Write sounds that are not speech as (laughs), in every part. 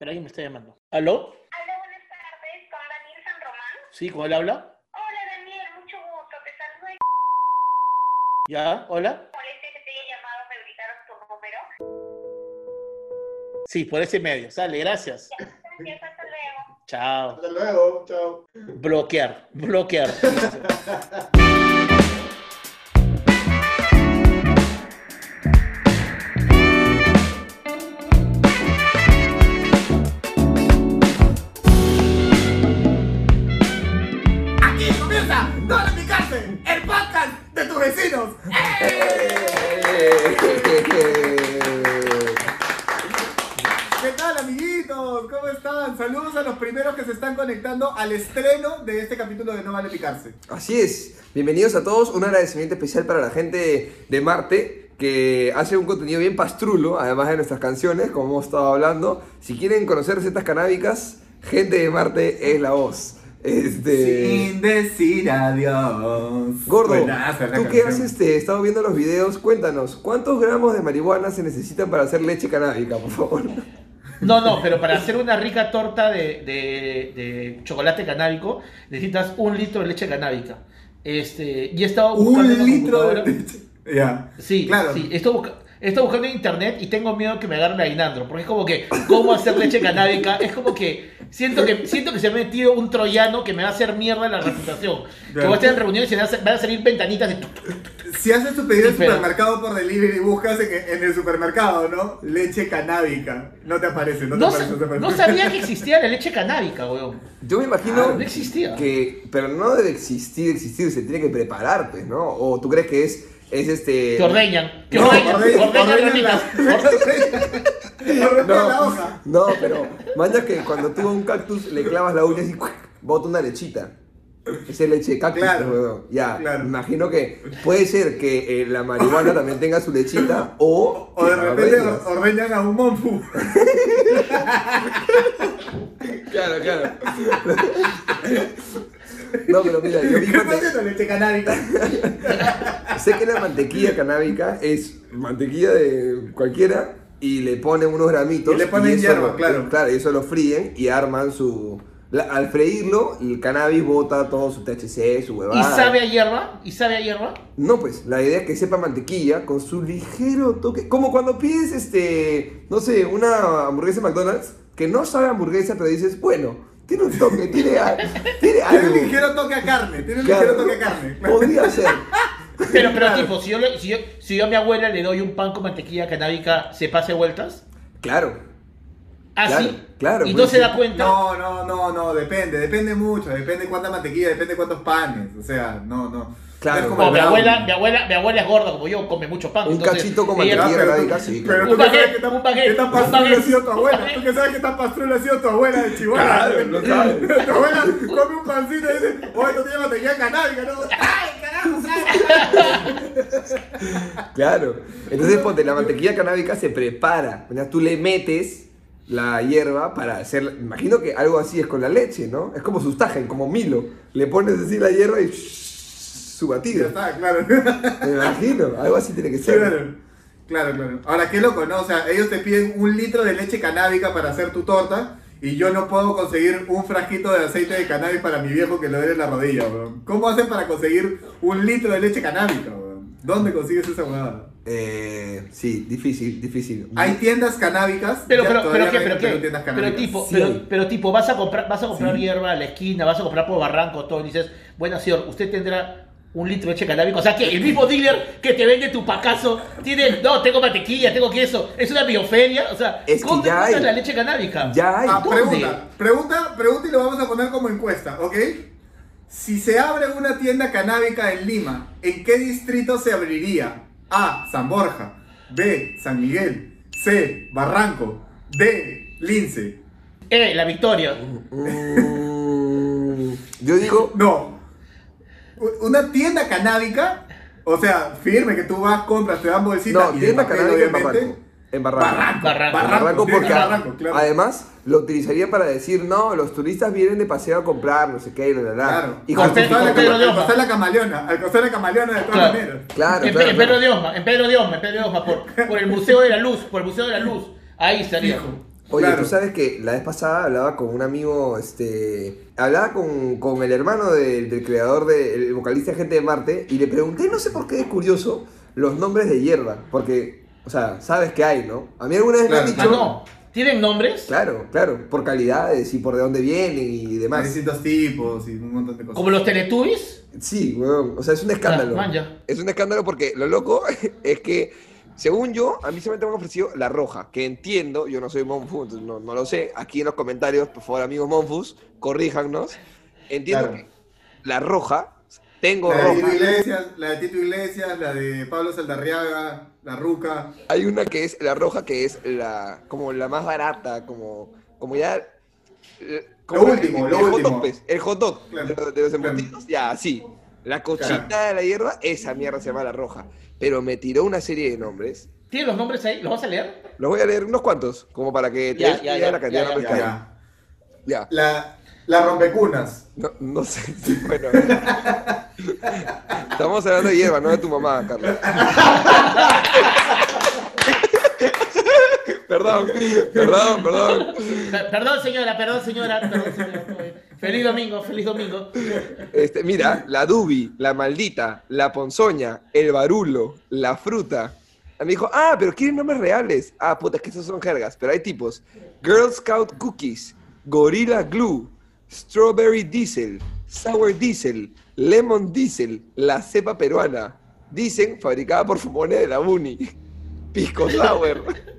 Pero alguien me está llamando. ¿Aló? Hola, buenas tardes, con Daniel San Román. Sí, ¿cómo él habla? Hola, Daniel, mucho gusto, te saludo y ¿Ya? ¿Hola? molestia que te haya llamado, me brindaron tu número. Sí, por ese medio. Sale, gracias. Gracias, hasta luego. Chao. Hasta luego, chao. Bloquear, bloquear. (laughs) conectando al estreno de este capítulo de No Vale Picarse. Así es, bienvenidos a todos, un agradecimiento especial para la gente de Marte que hace un contenido bien pastrulo, además de nuestras canciones, como hemos estado hablando. Si quieren conocer recetas canábicas, gente de Marte es la voz. Este... Sin decir adiós. Gordo, la tú que has este, estado viendo los videos, cuéntanos, ¿cuántos gramos de marihuana se necesitan para hacer leche canábica, por favor? No, no, pero para hacer una rica torta de, de- de chocolate canábico necesitas un litro de leche canábica. Este, y he estado buscando Un litro de leche. (laughs) Ya. Sí, claro. sí. Estoy, busca- estoy buscando en internet y tengo miedo que me agarre la Inandro. Porque es como que, ¿cómo hacer leche canábica? Es como que siento que siento que se ha metido un troyano que me va a hacer mierda la reputación. (laughs) Que voy a estar en reuniones y van a van a salir ventanitas de... Si haces tu pedido Sí, en pero- supermercado por delivery, buscas en, en el supermercado, ¿no? Leche canábica. No te aparece, no te No, aparece. sa- no te aparece. no sabía que existía la leche canábica, weón. Yo me imagino Ah, no existía. que, pero no debe existir, existir, se tiene que preparar, pues, ¿no? O tú crees que es, es este... Que ordeñan. Que No, ordeñan. ordeñan- ordeñan ordeñan la-. Ordeñan la (laughs) hoja. No, pero maña que cuando tú a un cactus le clavas la uña y (laughs) bota una lechita. Esa es leche de cactus, Claro, weón. Ya, claro. imagino que puede ser que eh, la marihuana también tenga su lechita o... O de repente ordeñas. ordeñan a un monfu. Claro, claro. No, pero mira, yo vi ¿Qué mante- haciendo leche canábica? sé que la mantequilla canábica es mantequilla de cualquiera y le ponen unos gramitos. Y le ponen hierba, lo- claro. Claro, y eso lo fríen y arman su... la- al freírlo, el cannabis bota todo su THC, su ¿Y huevada. sabe a hierba? ¿Y sabe a hierba? No, pues, la idea es que sepa mantequilla con su ligero toque. Como cuando pides, este, no sé, una hamburguesa de McDonald's, que no sabe a hamburguesa, pero dices, bueno, tiene un toque, tiene, a- (laughs) tiene Tiene algo. un ligero toque a carne. Tiene un Claro. ligero toque a carne. Podría ser. (laughs) Pero, pero Claro. tipo, si yo, si, yo, si yo a mi abuela le doy un pan con mantequilla canábica, ¿se pase vueltas? Claro. ¿Ah, Claro, sí? claro, ¿Y no se sí. da cuenta? No, no, no, no, depende, depende mucho, depende cuánta mantequilla, depende cuántos panes, o sea, no, no. Claro. No Como el mi abuela, mi abuela, mi abuela es gorda como yo, come mucho pan. Un entonces, cachito mantequilla. pero canábica, tú- sí, pero claro. tú no sabes qué tan- qué tan pastrula ha sido tu abuela. Tú que sabes qué tan pastrula ha sido tu abuela de chihuahua. Claro, sabes. Tu abuela come un pancito y dice, oye, tú tienes mantequilla canábica, ¿no? ¡Ay, carajo, Claro. Entonces, ponte, la mantequilla canábica se prepara. O sea, tú le metes la hierba para hacer. Imagino que algo así es con la leche, ¿no? Es como sustagen, como Milo. Le pones así la hierba y su Ya batido. está, claro. Me imagino, algo así tiene que ser. Claro, claro, claro. Ahora, qué loco, ¿no? O sea, ellos te piden un litro de leche canábica para hacer tu torta y yo no puedo conseguir un frasquito de aceite de cannabis para mi viejo que le duele la rodilla, bro. ¿Cómo hacen para conseguir un litro de leche canábica, bro? ¿Dónde consigues esa huevada? Eh, sí, difícil, difícil. Hay tiendas canábicas. Pero, pero, pero, ¿qué? ¿Pero pero qué? tiendas Pero tipo, Sí pero, tipo, vas a comprar, vas a comprar Sí. hierba a la esquina, vas a comprar por Barranco, todo, y dices, bueno, señor, usted tendrá un litro de leche canábica. O sea que el mismo dealer que te vende tu pacazo tiene, no, tengo mantequilla, tengo queso, es una bioferia. O sea, Es que ¿dónde ya encuentras hay. la leche canábica? Ya hay. Ah, pregunta, pregunta, pregunta y lo vamos a poner como encuesta, ¿ok? Si se abre una tienda canábica en Lima, ¿en qué distrito se abriría? A. San Borja. B. San Miguel. C. Barranco. D. Lince. Eh, la victoria. Mm, yo digo, No. Una tienda canábica, o sea, firme que tú vas, compras, te dan bolsita no, y de tienda canábica. En Barranco. Barranco. Barranco. Barranco porque Barranco, claro. además lo utilizaría para decir, no, los turistas vienen de paseo a comprar, no sé qué, y la, la, la. Claro. Y Con al costar la, de camaleona, al costar la camaleona de todas Claro. maneras. Claro, en, claro, en claro. Pedro de Osma, en Pedro de Osma, en Pedro de Osma, por, (laughs) por el Museo de la Luz, por el Museo de la Luz. Ahí estaría. Oye, Claro. tú sabes que la vez pasada hablaba con un amigo, este, hablaba con, con el hermano del, del creador, de, el vocalista de Gente de Marte, y le pregunté, no sé por qué es curioso, los nombres de hierba, porque, o sea, sabes que hay, ¿no? A mí alguna vez Claro. me han Ah, dicho... no. ¿Tienen nombres? Claro, claro, por calidades y por de dónde vienen y Hay demás. distintos tipos y un montón de cosas. Como los Teletubbies. Sí, weón, o sea, es un escándalo. Man, ya. Es un escándalo porque lo loco (laughs) es que, según yo, a mí solamente me han ofrecido la roja, que entiendo, yo no soy Monfu, entonces no, no lo sé. Aquí en los comentarios, por favor, amigos Monfus, corríjanos. Entiendo Claro. que la roja, tengo La de Tito roja. Iglesias, la de Tito Iglesias, la de Pablo Saldarriaga, la Ruca. Hay una que es la roja, que es la como la más barata, como, como ya. eh, como Lo último, el, lo el hot último. dog, pues, el hot dog Claro, de, los- de los claro. embutidos, ya, sí. La cochita Claro. de la hierba, esa mierda se llama la roja. Pero me tiró una serie de nombres. ¿Tienen los nombres ahí? ¿Los vas a leer? Los voy a leer unos cuantos, como para que te Ya, des ya, de la cantidad ya, de nombres Ya, que hay. ya. Ya. La, la rompecunas. No, no sé, sí, (laughs) bueno. Estamos hablando de hierba, no de tu mamá, Carlos. (laughs) perdón, perdón, perdón. Per- Perdón, señora, perdón, señora. Perdón, señora. Feliz domingo, feliz domingo. Este, mira, la dubi, la maldita, la ponzoña, el barulo, la fruta. Me dijo, ah, pero quieren nombres reales. Ah, puta, es que esos son jergas, pero hay tipos. Girl Scout Cookies, Gorilla Glue, Strawberry Diesel, Sour Diesel, Lemon Diesel, la cepa peruana. Dicen, fabricada por Fumone de la Uni. (laughs) Pisco Sour. (laughs)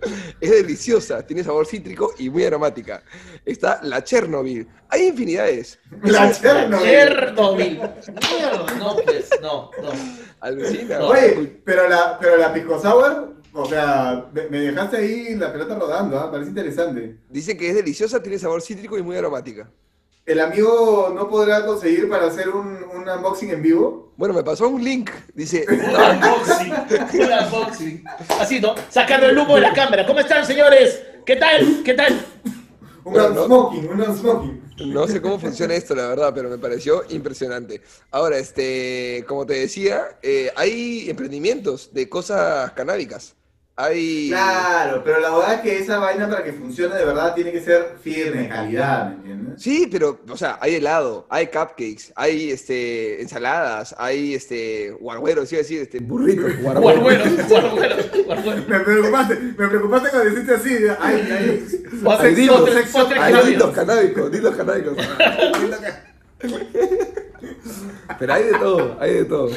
Es deliciosa, tiene sabor cítrico y muy aromática. Está la Chernobyl. Hay infinidades. La Chernobyl. Chernobyl. Mierda, no, pues, no, no. Alucina. Oye, pero la, pero la Pisco Sour, o sea, me, me dejaste ahí la pelota rodando, ¿ah? parece interesante. Dice que es deliciosa, tiene sabor cítrico y muy aromática. ¿El amigo no podrá conseguir para hacer un, un unboxing en vivo? Bueno, me pasó un link. Dice, (laughs) Un unboxing, un unboxing. Así, ¿no? Sacando el humo de la cámara. ¿Cómo están, señores? ¿Qué tal? ¿Qué tal? Un Bueno, no. unsmoking, un unsmoking. no sé cómo funciona esto, la verdad, pero me pareció impresionante. Ahora, este, como te decía, eh, hay emprendimientos de cosas canábicas. Hay... Claro, pero la verdad es que esa vaina para que funcione de verdad tiene que ser firme, calidad, ¿me entiendes? Sí, pero, o sea, hay helado, hay cupcakes, hay este, ensaladas, hay este, guargueros, a decir, este, burritos, (laughs) guargueros. Guargueros, (laughs) guargueros, guargueros. Me preocupaste, me preocupaste cuando dijiste así, ay, ay, Postres- Hay dildos, postres- postres hay canábicos. dildos canábicos. Pero hay de todo, hay de todo.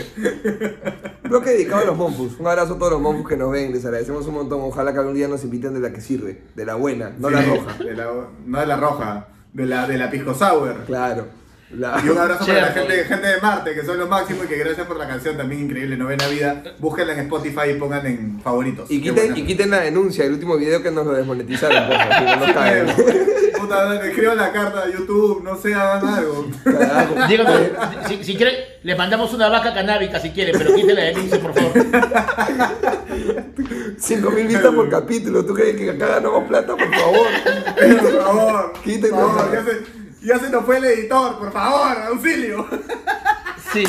Bloque dedicado a los monfus. Un abrazo a todos los monfus que nos ven, les agradecemos un montón. Ojalá que algún día nos inviten de la que sirve, de la buena, no la Sí, roja. de la- no de la roja, de la, de la pisco sour. Claro. La- Y un abrazo para la gente, gente de Marte, que son los máximos y que gracias por la canción también increíble, Novena Vida. Búsquenla en Spotify y pongan en favoritos. Y quiten, y quiten la denuncia, el último video que nos lo desmonetizaron, por favor, no caen. Puta, escriban la carta a YouTube, no sé, hagan algo. Díganos, (laughs) si, si quieren, les mandamos una vaca canábica si quieren, pero quiten la denuncia, por favor. 5 mil vistas por capítulo, ¿tú crees que acá ganamos plata? Por favor. Por favor, por Quítenlo. favor, ya se, nos fue el editor, por favor, auxilio. Sí.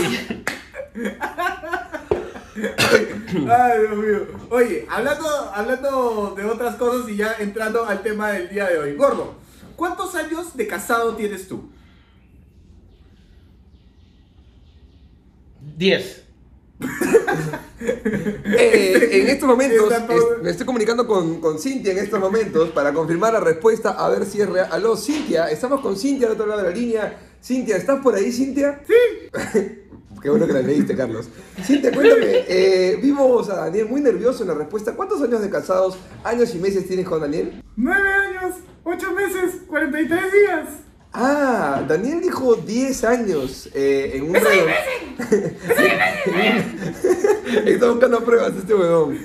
Ay, Dios mío. Oye, hablando, hablando de otras cosas y ya entrando al tema del día de hoy. Gordo, ¿cuántos años de casado tienes tú? 10. (laughs) Eh, en estos momentos, es- me estoy comunicando con, con Cintia en estos momentos para confirmar la respuesta, a ver si es real. Aló, Cintia, estamos con Cintia al otro lado de la línea. Cintia, ¿estás por ahí, Cintia? Sí. (laughs) Qué bueno que la leíste, Carlos. Cintia, cuéntame, eh, vimos a Daniel muy nervioso en la respuesta. ¿Cuántos años de casados, años y meses tienes con Daniel? Nueve años, ocho meses, 43 días. Ah, Daniel dijo 10 años eh, en un redondo. (laughs) Está buscando pruebas este huevón.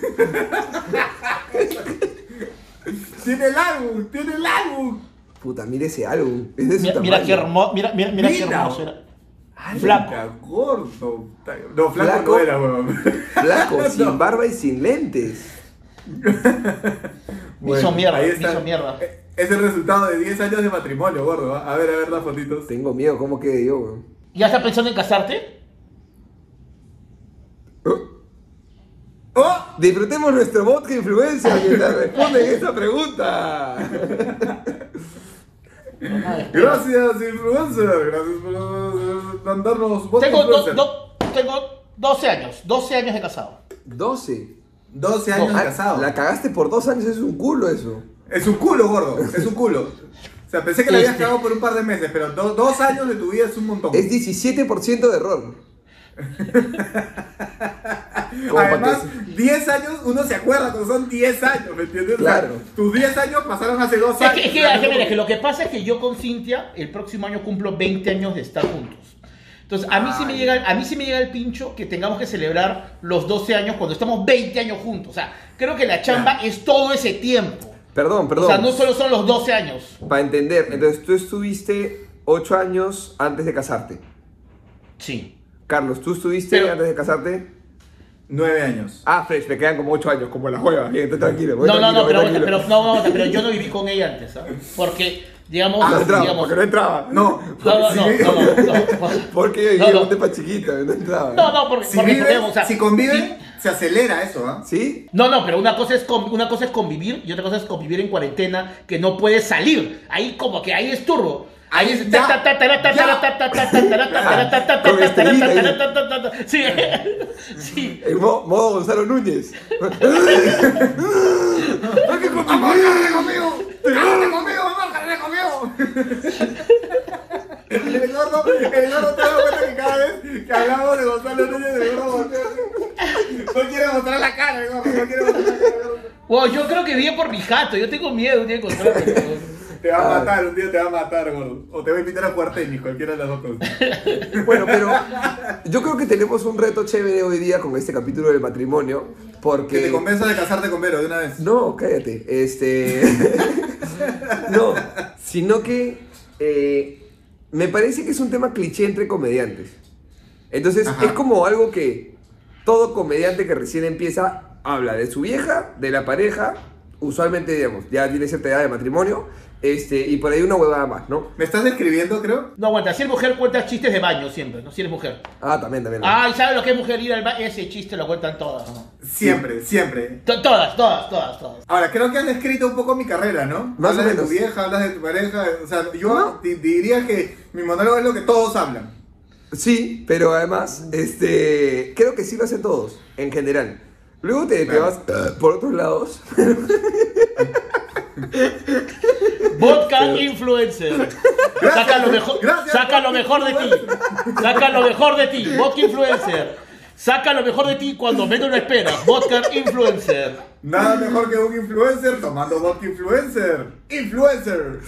Tiene el álbum, tiene el álbum. Puta, mira ese álbum. Es de su Mira, mira qué hermoso, mira, mira, mira qué hermoso era. Ay, Flaco. Gordo. No, flaco, Flaco. (laughs) no era, weón. Flaco, sin No. barba y sin lentes. Me (laughs) hizo mierda, ahí me está. hizo mierda. Eh, Es el resultado de 10 años de matrimonio, gordo. A ver, a ver las fotitos. Tengo miedo, ¿cómo quede yo, weón? ¿Ya estás pensando en casarte? ¡Oh! Disfrutemos nuestro vodka influencer mientras responden esta pregunta. (laughs) Gracias, influencer. Gracias por mandarnos votos Tengo, do- influencer. do- tengo 12 años, 12 años de casado. 12. 12 años No, de Ah, casado. La cagaste por dos años, es un culo eso. Es un culo, gordo. Es un culo. O sea, pensé que le habías Este. cagado por un par de meses, pero do- dos años de tu vida es un montón. Es 17% de error. (laughs) Como para Además, que- 10 años, uno se acuerda cuando son 10 años, ¿me entiendes? O sea, Claro. tus 10 años pasaron hace dos Es años. que, es que, es que, mira, como- que lo que pasa es que yo con Cintia el próximo año cumplo 20 años de estar juntos. Entonces, a mí, sí me llega, a mí sí me llega el pincho que tengamos que celebrar los 12 años cuando estamos 20 años juntos. O sea, creo que la chamba es todo ese tiempo. Perdón, perdón. O sea, no solo son los 12 años. Para entender, entonces tú estuviste 8 años antes de casarte. Sí. Carlos, ¿tú estuviste Pero- antes de casarte? 9 años. Ah, Fresh, me quedan como 8 años, como la juega. Bien, estoy tranquilo. voy No, no, tranquilo, no, voy pero, tranquilo. pero, no, no, pero yo no viví con ella antes, ¿sabes? Porque, digamos, Ah, no entraba, digamos porque no entraba. No, no, no, no, si, no, no, no. (laughs) Porque yo No, vivía no. un tepa chiquita, no entraba. No, no, porque, si, porque, viven, digamos, o sea, si conviven, sí- se acelera eso, ¿ah? ¿Sí? No, no, pero una cosa, es una cosa es convivir y otra cosa es convivir en cuarentena que no puedes salir. Ahí como que ahí es turbo. Ahí es. Sí. Sí. Modo Gonzalo Núñez. El gordo, el gordo te das cuenta que cada vez que hablamos de Gonzalo Núñez, el gordo voltea. No quiere mostrar la cara, el gordo, no quiere mostrar la cara. Wow, yo creo que bien por mi jato. Yo tengo miedo un día de encontrarme. Te va a matar, un día te va a matar, gordo. O te voy a invitar a jugar tenis, cualquiera de las dos cosas. Bueno, pero yo creo que tenemos un reto chévere hoy día con este capítulo del matrimonio. Porque. Que te convenza de casarte con Vero de una vez. No, cállate. Este. (laughs) no, sino que eh, me parece que es un tema cliché entre comediantes. Entonces, Ajá. es como algo que todo comediante que recién empieza habla de su vieja, de la pareja, usualmente, digamos, ya tiene cierta edad de matrimonio, este, y por ahí una huevada más, ¿no? ¿Me estás describiendo, creo? No aguanta, si eres mujer cuentas chistes de baño siempre, ¿no? Si eres mujer. Ah, también, también. Ay, ¿sabes lo que es mujer ir al baño? Ese chiste lo cuentan todas, ¿no? Siempre, siempre. To- Todas, todas, todas, todas. Ahora, creo que has descrito un poco mi carrera, ¿no? Más hablas o de tu menos. vieja, hablas de tu pareja. O sea, yo di- diría que mi monólogo es lo que todos hablan. Sí, pero además, este, creo que sí lo hacen todos, en general. Luego te, te Claro. vas eh, por otros lados. (laughs) Vodka influencer. Saca lo mejor, Gracias, saca lo mejor de ti. Saca lo mejor de ti. Vodka influencer. Saca lo mejor de ti cuando menos lo esperas. Vodka influencer. Nada mejor que un influencer tomando vodka influencer. ¡Influencer!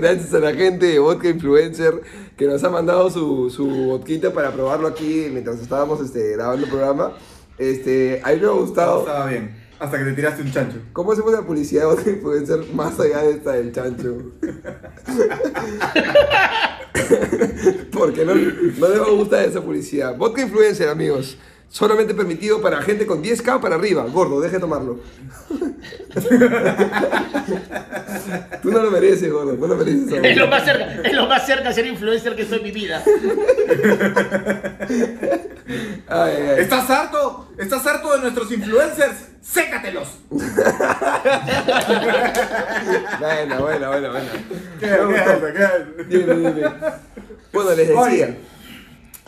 Gracias a la gente de Vodka Influencer que nos ha mandado su, su vodquita para probarlo aquí mientras estábamos este, grabando el programa. Este, a mí me ha gustado. estaba bien. Hasta que te tiraste un chancho. ¿Cómo hacemos la publicidad de Vodka Influencer más allá de esta del chancho? (laughs) (laughs) Porque no, no les va a gustar esa publicidad. Vodka Influencer, amigos. Solamente permitido para gente con 10k para arriba. Gordo, deje de tomarlo. (laughs) Tú no lo mereces, gordo. No lo mereces. Es lo más cerca, es lo más cerca a ser influencer que soy en mi vida. Ay, ay, ay. ¿Estás harto? ¿Estás harto de nuestros influencers? ¡Sécatelos! Bueno, bueno, bueno, bueno. ¿Qué, Me qué? ¿Qué. Bueno, les decía. Oye.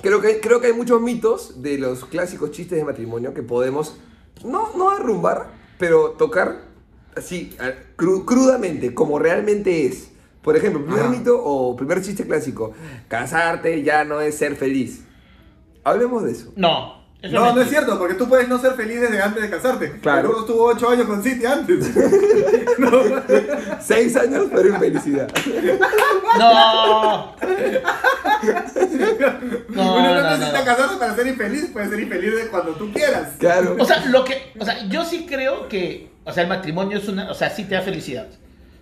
Creo que, creo que hay muchos mitos de los clásicos chistes de matrimonio que podemos, no, no derrumbar, pero tocar así, cru- crudamente, como realmente es. Por ejemplo, primer Ajá. mito o primer chiste clásico, casarte ya no es ser feliz. Hablemos de eso. No. Eso No, no es cierto, porque tú puedes no ser feliz desde antes de casarte. Claro. Gordo estuvo 8 años con City antes. (laughs) Seis años, pero infelicidad. No. No, Uno no, no, no, necesita no. casarse para ser infeliz, puedes ser infeliz de cuando tú quieras. Claro. O sea, lo que, o sea, yo sí creo que, o sea, el matrimonio es una, o sea, sí te da felicidad.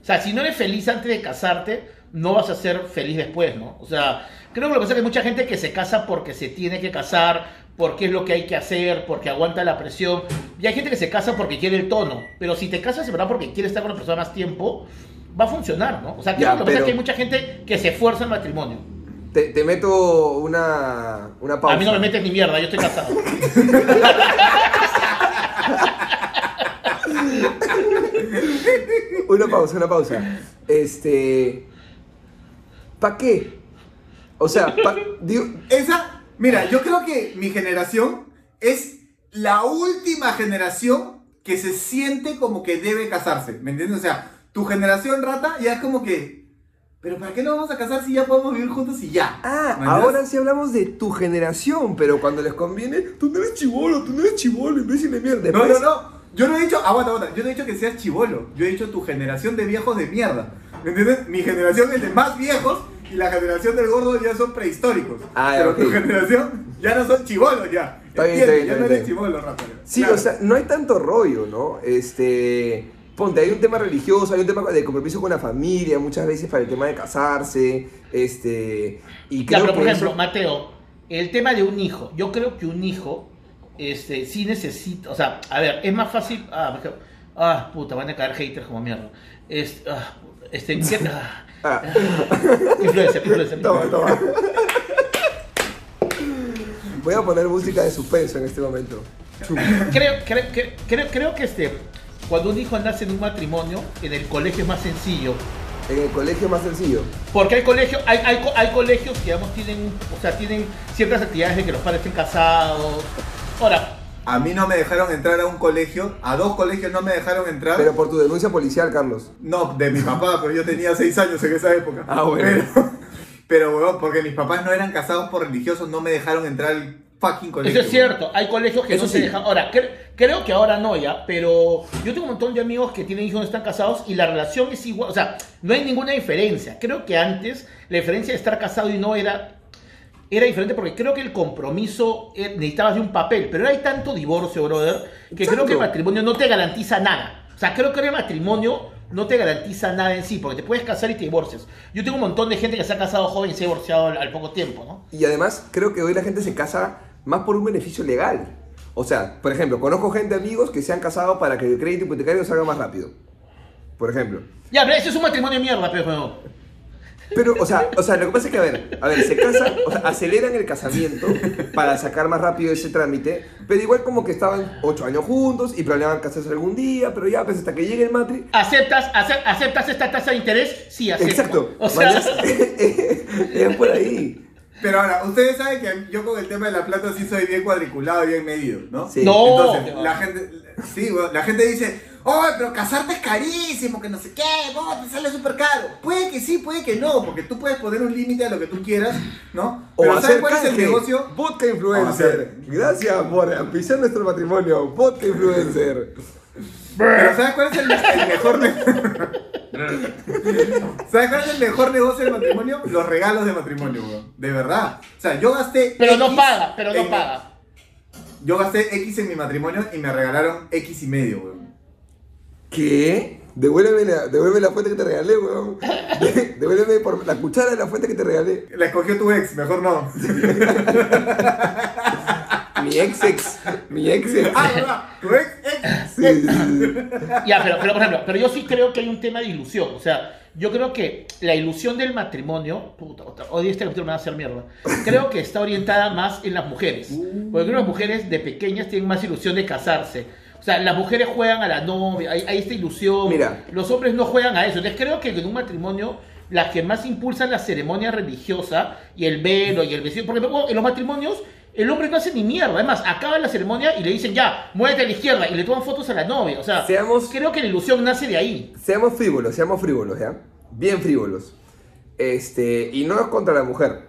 O sea, si no eres feliz antes de casarte, no vas a ser feliz después, ¿no? O sea, creo que lo que pasa es que hay mucha gente que se casa porque se tiene que casar, porque es lo que hay que hacer, porque aguanta la presión. Y hay gente que se casa porque quiere el tono, pero si te casas, ¿verdad? Porque quiere estar con la persona más tiempo, va a funcionar, ¿no? O sea, lo que pasa es que hay mucha gente que se esfuerza en matrimonio. Te, meto una, una pausa. A mí no me metes ni mierda, yo estoy casado. (laughs) una pausa, una pausa. Este. ¿Para qué? O sea, esa mira, yo creo que mi generación es la última generación que se siente como que debe casarse, ¿me entiendes? O sea, tu generación rata ya es como que, pero ¿para qué no vamos a casar si ya podemos vivir juntos y ya? Ah, ahora sí hablamos de tu generación, pero cuando les conviene, tú no eres chivolo, tú no eres chivolo, imbécil de mierda. No, no, no. Yo no he dicho, aguanta, aguanta. Yo no he dicho que seas chivolo. Yo he dicho tu generación de viejos de mierda. ¿Me entiendes? Mi generación es de más viejos y la generación del gordo ya son prehistóricos. Ah, Pero tu generación ya no son chivolos ya. Está bien, ¿Entiendes? está bien, Ya está no bien, eres chivolo, rata. Sí, Claro. o sea, no hay tanto rollo, ¿no? Este. Ponte, hay un tema religioso, hay un tema de compromiso con la familia, muchas veces para el tema de casarse, este. Y Ya, creo pero por que ejemplo, eso- Mateo, el tema de un hijo. Yo creo que un hijo este, sí necesita. O sea, a ver, es más fácil. Ah, ah puta, van a caer haters como mierda. Ah, este, (laughs) ¿qué- ah, Ah, influencer, influencer. toma, toma. Voy a poner música de suspenso en este momento. Creo, creo, creo, creo, que este, cuando un hijo nace en un matrimonio, en el colegio es más sencillo. En el colegio es más sencillo. Porque hay colegios, hay, hay, hay colegios que digamos tienen, o sea, tienen ciertas actividades de que los padres estén casados. Ahora, A mí no me dejaron entrar a un colegio, a dos colegios no me dejaron entrar. Pero por tu denuncia policial, Carlos. No, de mi papá, pero yo tenía seis años en esa época. Ah, bueno. Pero, pero porque mis papás no eran casados por religiosos, no me dejaron entrar al fucking colegio. Eso es cierto, hay colegios que Eso no sí. se dejan. Ahora, cre- creo que ahora no ya, pero yo tengo un montón de amigos que tienen hijos no están casados y la relación es igual, o sea, no hay ninguna diferencia. Creo que antes la diferencia de estar casado y no era era diferente porque creo que el compromiso eh, necesitabas de un papel, pero hay tanto divorcio, brother, que Exacto. creo que el matrimonio no te garantiza nada. O sea, creo que el matrimonio no te garantiza nada en sí, porque te puedes casar y te divorcias. Yo tengo un montón de gente que se ha casado joven y se ha divorciado al, al poco tiempo, ¿no? Y además, creo que hoy la gente se casa más por un beneficio legal. O sea, por ejemplo, conozco gente, amigos, que se han casado para que el crédito hipotecario salga más rápido. Por ejemplo. Ya, pero ese es un matrimonio de mierda, pero... Pero, o sea, o sea, lo que pasa es que, a ver, a ver, se casan, o sea, aceleran el casamiento para sacar más rápido ese trámite, pero igual como que estaban ocho años juntos y planeaban casarse algún día, pero ya, pues hasta que llegue el matri. ¿Aceptas, ace- ¿Aceptas esta tasa de interés? Sí, acepto. Exacto. O sea, (laughs) (laughs) es por ahí. Pero ahora, ustedes saben que yo con el tema de la plata sí soy bien cuadriculado bien medido, ¿no? Sí. No. Entonces, la gente, sí, weón, la gente dice, oh, pero casarte es carísimo, que no sé qué, vos te sale súper caro. Puede que sí, puede que no, porque tú puedes poner un límite a lo que tú quieras, ¿no? O Pero hacer ¿sabes cuál es el negocio? Vodka influencer. Gracias por auspiciar nuestro matrimonio. Vodka influencer. Pero ¿sabes cuál es el, el mejor (laughs) ¿Sabes cuál es el mejor negocio del matrimonio? Los regalos de matrimonio, weón. De verdad. O sea, yo gasté. pero no paga, pero no en- paga. Yo gasté X en mi matrimonio y me regalaron X y medio, weón. ¿Qué? Devuélveme la, devuélveme la fuente que te regalé, weón. De- (laughs) Devuélveme por la cuchara de la fuente que te regalé. La escogió tu ex, mejor no. (laughs) Mi ex ex. Mi ex ex. Ah, verdad. Tu ex, ex. Sí, sí, sí. Ya, pero, pero por ejemplo, pero yo sí creo que hay un tema de ilusión. O sea, yo creo que la ilusión del matrimonio, puta, otra- hoy este capítulo me va a hacer mierda. Creo que está orientada más en las mujeres. Porque creo que las mujeres de pequeñas tienen más ilusión de casarse. O sea, las mujeres juegan a la novia, hay, hay esta ilusión. Mira. Los hombres no juegan a eso. Entonces creo que en un matrimonio las que más impulsan la ceremonia religiosa y el velo y el vestido. Porque en los matrimonios el hombre no hace ni mierda. Además, acaba la ceremonia y le dicen ya, muévete a la izquierda y le toman fotos a la novia. O sea, Seamos- creo que la ilusión nace de ahí. Seamos frívolos, seamos frívolos, ¿ya? Bien frívolos. Este, y no es contra la mujer.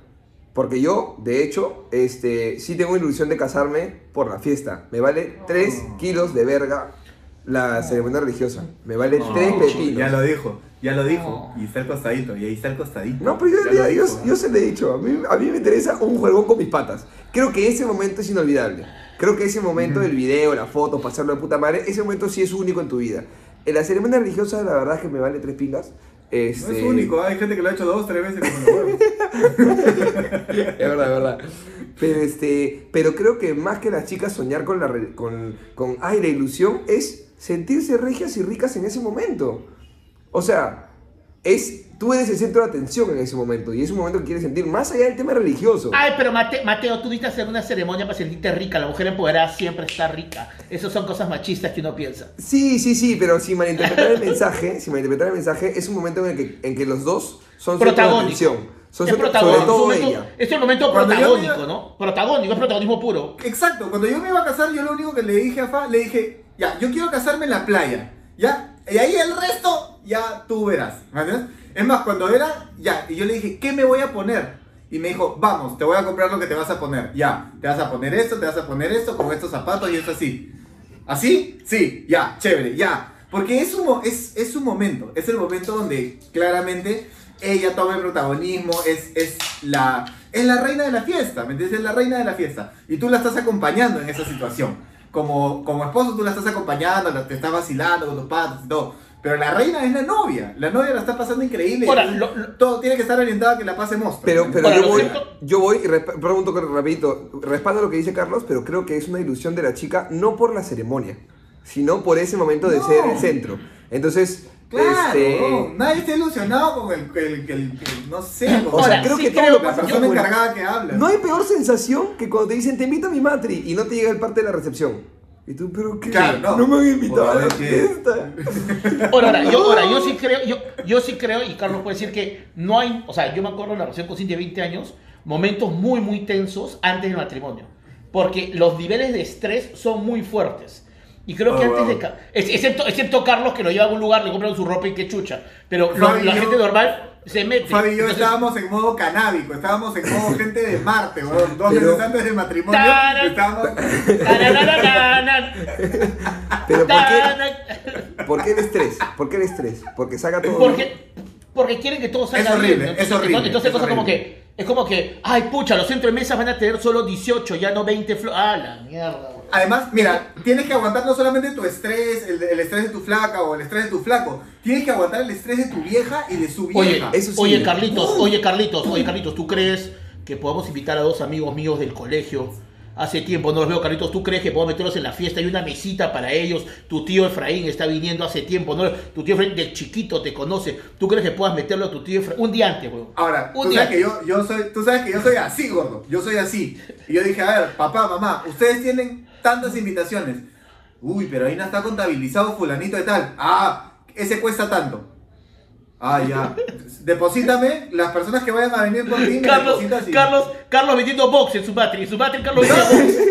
Porque yo, de hecho, este, sí tengo ilusión de casarme por la fiesta. Me vale 3 kilos de verga la ceremonia religiosa. Me vale 3 pepinos. Ya lo dijo, ya lo dijo. No. Y está el costadito, y ahí está el costadito. No, pero yo, Ya ya- lo yo, dijo. yo se le he dicho, a mí, a mí me interesa un juegón con mis patas. Creo que ese momento es inolvidable. Creo que ese momento del video, la foto, pasarlo de puta madre, ese momento sí es único en tu vida. En la ceremonia religiosa, la verdad es que me vale tres pingas. No Este... es único, hay gente que lo ha hecho dos, tres veces como (laughs) es verdad, es verdad. Pero, este, pero creo que más que las chicas soñar con, la, con, con ay, la ilusión es sentirse regias y ricas en ese momento. O sea, es, tú eres el centro de atención en ese momento y es un momento que quieres sentir más allá del tema religioso. Ay, pero Mate- Mateo, tú viste hacer una ceremonia para sentirte rica. La mujer empoderada siempre está rica. Esas son cosas machistas que uno piensa. Sí, sí, sí, pero sin malinterpretar el mensaje, (laughs) sin malinterpretar el mensaje, es un momento en el que, en que los dos son centro de atención. Son es centro- sobre todo es un momento- ella. Es el momento Cuando protagónico, ¿no? Protagónico, es protagonismo puro. Exacto, cuando yo me iba a casar, yo lo único que le dije a Fa, le dije, ya, yo quiero casarme en la playa, ¿ya? Y ahí el resto, ya tú verás, ¿me entiendes? Es más, cuando era, ya, y yo le dije, ¿qué me voy a poner? Y me dijo, vamos, te voy a comprar lo que te vas a poner, ya, te vas a poner esto, te vas a poner esto, con estos zapatos y esto así. ¿Así? Sí, ya, chévere, ya. Porque es un, es, es un momento, es el momento donde claramente ella toma el protagonismo, es, es, la, es la reina de la fiesta, ¿me entiendes? Es la reina de la fiesta. Y tú la estás acompañando en esa situación. Como, como esposo tú la estás acompañando, la- te estás vacilando con tus patos y todo. Pero la reina es la novia, la novia la está pasando increíble. Ahora, y lo- lo- todo tiene que estar orientado a que la pase monstruo. Pero, pero Ahora, yo, voy, cierto- yo voy y pregunto rapidito, respaldo lo que dice Carlos, pero creo que es una ilusión de la chica, no por la ceremonia, sino por ese momento de No. ser el centro. Entonces, Claro, este, no, nadie está ilusionado con el, el- el- el- no sé, con o sea, creo sí que creo- todo lo la pasa persona encargada que habla. No hay peor sensación que cuando te dicen te invito a mi matri y no te llega el parte de la recepción. Y tú, pero qué, Claro, no. me han invitado a la fiesta. (laughs) Ahora, ahora, yo, ahora, yo sí creo, yo, yo sí creo, y Carlos puede decir que no hay, o sea, yo me acuerdo de la relación con Cintia de 20 años, momentos muy, muy tensos antes del matrimonio. Porque los niveles de estrés son muy fuertes. Y creo que Oh, antes wow. de... Excepto, excepto Carlos, que lo lleva a algún lugar, le compran su ropa y qué chucha. Pero lo- Fabi y la yo- gente normal se mete. Fabi y yo Entonces, estábamos en modo canábico, estábamos en modo gente de Marte, weón. (laughs) Dos Pero- meses antes del matrimonio Tara- estábamos. tararararanan, Pero ¿por qué, taran- ¿por qué el estrés? ¿Por qué el estrés? Porque saca todo. Porque, porque quieren que todo salga Es horrible, bien. ¿no? es Entonces, horrible, Entonces, es cosa como que, es como que, ay, pucha, los centros de mesas van a tener solo 18, ya no 20 flores. Ah, la mierda. Además, mira, tienes que aguantar no solamente tu estrés, el, el estrés de tu flaca o el estrés de tu flaco, tienes que aguantar el estrés de tu vieja y de su Oye, vieja. eso sí. oye, Carlitos, oye, Carlitos, oye, Carlitos, ¿tú crees que podemos invitar a dos amigos míos del colegio? Hace tiempo no los veo, Carlitos. ¿Tú crees que podemos meterlos en la fiesta? Hay una mesita para ellos. Tu tío Efraín está viniendo hace tiempo. ¿no? Tu tío Efraín del chiquito te conoce. ¿Tú crees que puedas meterlo a tu tío Efraín? Un día antes, weón. Ahora, Un tú día sabes, que yo, yo soy, tú sabes que yo soy así, gordo. Yo soy así. Y yo dije, a ver, papá, mamá, ustedes tienen tantas invitaciones. Uy, pero ahí no está contabilizado fulanito de tal. Ah, ese cuesta tanto. Ah, ya. (laughs) Deposítame las personas que vayan a venir por ti. me Carlos, depositas y- Carlos, Carlos vendiendo box en su patria. En su patria, Carlos (laughs) vendiendo box.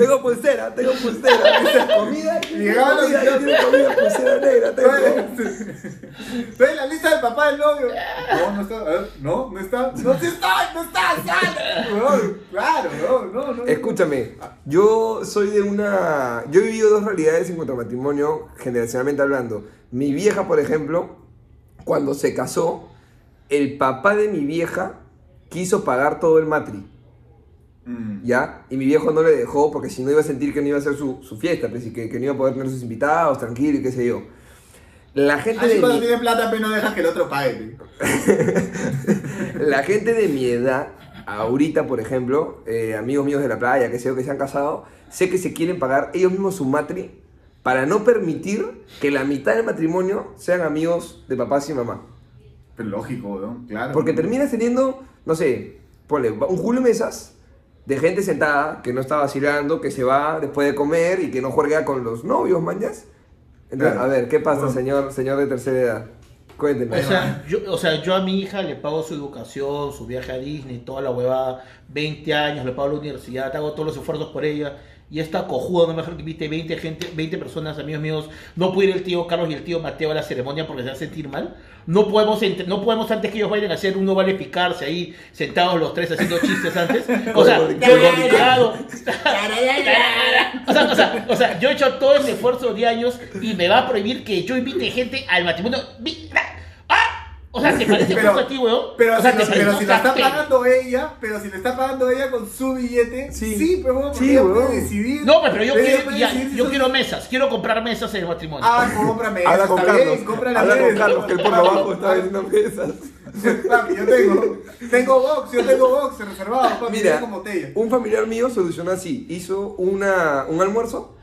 Tengo pulsera, tengo pulsera. (laughs) comida, llegaban los comida, tiene comida, pulsera negra, tengo. (laughs) Estoy en la lista del papá del novio. No, no está. a ver, No, no está. No sí está, no está. Sal. Claro, no, no, no. Escúchame, yo soy de una. Yo he vivido dos realidades en cuanto a matrimonio, generacionalmente hablando. Mi vieja, por ejemplo, cuando se casó, el papá de mi vieja quiso pagar todo el matri, Mm. ¿ya? Y mi viejo no le dejó porque si no iba a sentir que no iba a ser su, su fiesta, pues, y que, que no iba a poder tener sus invitados, tranquilo y qué sé yo. La gente Así de cuando mi- tiene plata, pero no dejas que el otro pague. (laughs) La gente de mi edad, ahorita por ejemplo, eh, amigos míos de la playa, que sé yo, que se han casado, sé que se quieren pagar ellos mismos su matri para no permitir que la mitad del matrimonio sean amigos de papás y mamá. Pero lógico, ¿no? Claro. Porque terminas teniendo, no sé, ponle un Julio Mesas de gente sentada que no está vacilando, que se va después de comer y que no juega con los novios, mañas. Entonces, Claro. a ver, ¿qué pasa, Bueno. señor, señor de tercera edad? Cuénteme. O sea, yo, o sea, yo a mi hija le pago su educación, su viaje a Disney, toda la huevada, 20 años, le pago la universidad, hago todos los esfuerzos por ella. Y esta cojuda, no mejor que invite 20, gente, 20 personas, amigos míos, no puede ir el tío Carlos y el tío Mateo a la ceremonia porque se va a sentir mal. No podemos, entre- no podemos antes que ellos vayan a hacer uno vale picarse ahí, sentados los tres haciendo chistes antes. (laughs) O sea, yo he gordito. llegado. O sea, o, sea, o sea, yo he hecho todo ese esfuerzo de años y me va a prohibir que yo invite gente al matrimonio. ¡Ah! O sea, ¿te parece Pero- justo a ti, weón? Pero, o sea, si, ¿te parece pero si la está pagando ella, pero si le está pagando ella con su billete, Sí. sí, pero bueno, Sí, porque ella huevón. puede decidir. No, pues, pero yo quiero, ya, si yo son- quiero mesas, quiero comprar mesas en el matrimonio. Ah, cómprame Habla eso, con Carlos. bien, cómprale Habla con. Carlos, que él por abajo está vendiendo mesas. Papi, yo tengo, tengo box, yo tengo box reservado, papi, Mira, tengo botella. un familiar mío solucionó así. Hizo una, un almuerzo